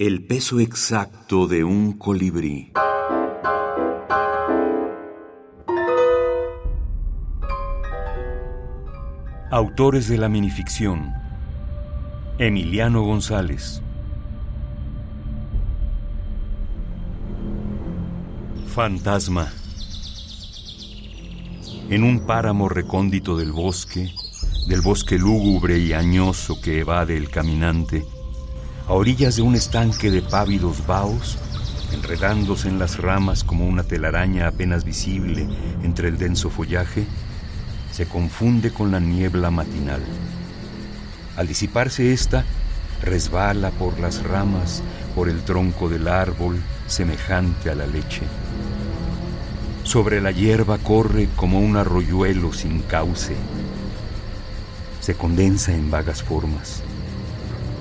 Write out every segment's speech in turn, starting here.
El peso exacto de un colibrí. Autores de la minificción. Emiliano González. Fantasma. En un páramo recóndito del bosque, del bosque lúgubre y añoso que evade el caminante, a orillas de un estanque de pávidos vaos, enredándose en las ramas como una telaraña apenas visible entre el denso follaje, se confunde con la niebla matinal. Al disiparse ésta, resbala por las ramas, por el tronco del árbol, semejante a la leche. Sobre la hierba corre como un arroyuelo sin cauce. Se condensa en vagas formas.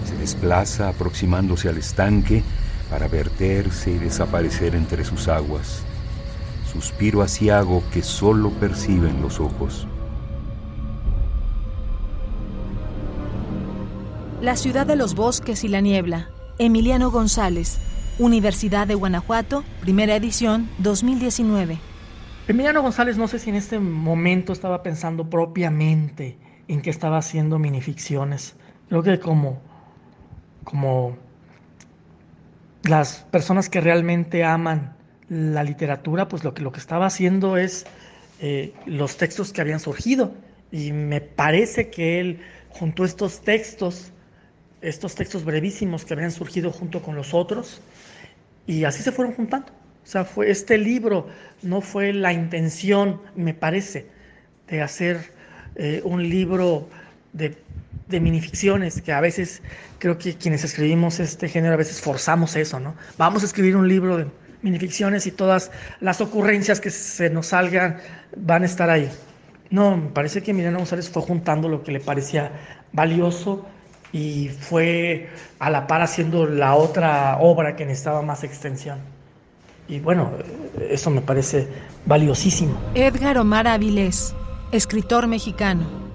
Se desplaza aproximándose al estanque para verterse y desaparecer entre sus aguas. Suspiro asiago que solo perciben los ojos. La ciudad de los bosques y la niebla. Emiliano González, Universidad de Guanajuato, primera edición, 2019. Emiliano González no sé si en este momento estaba pensando propiamente en que estaba haciendo minificciones. Creo que como, como las personas que realmente aman la literatura, pues lo que, lo que estaba haciendo es eh, los textos que habían surgido. Y me parece que él juntó estos textos estos textos brevísimos que habían surgido junto con los otros y así se fueron juntando. O sea, fue este libro no fue la intención, me parece, de hacer eh, un libro de, de, minificciones, que a veces creo que quienes escribimos este género a veces forzamos eso, ¿no? Vamos a escribir un libro de minificciones y todas las ocurrencias que se nos salgan van a estar ahí. No, me parece que Miriam González fue juntando lo que le parecía valioso y fue a la par haciendo la otra obra que necesitaba más extensión. Y bueno, eso me parece valiosísimo. Edgar Omar Avilés, escritor mexicano.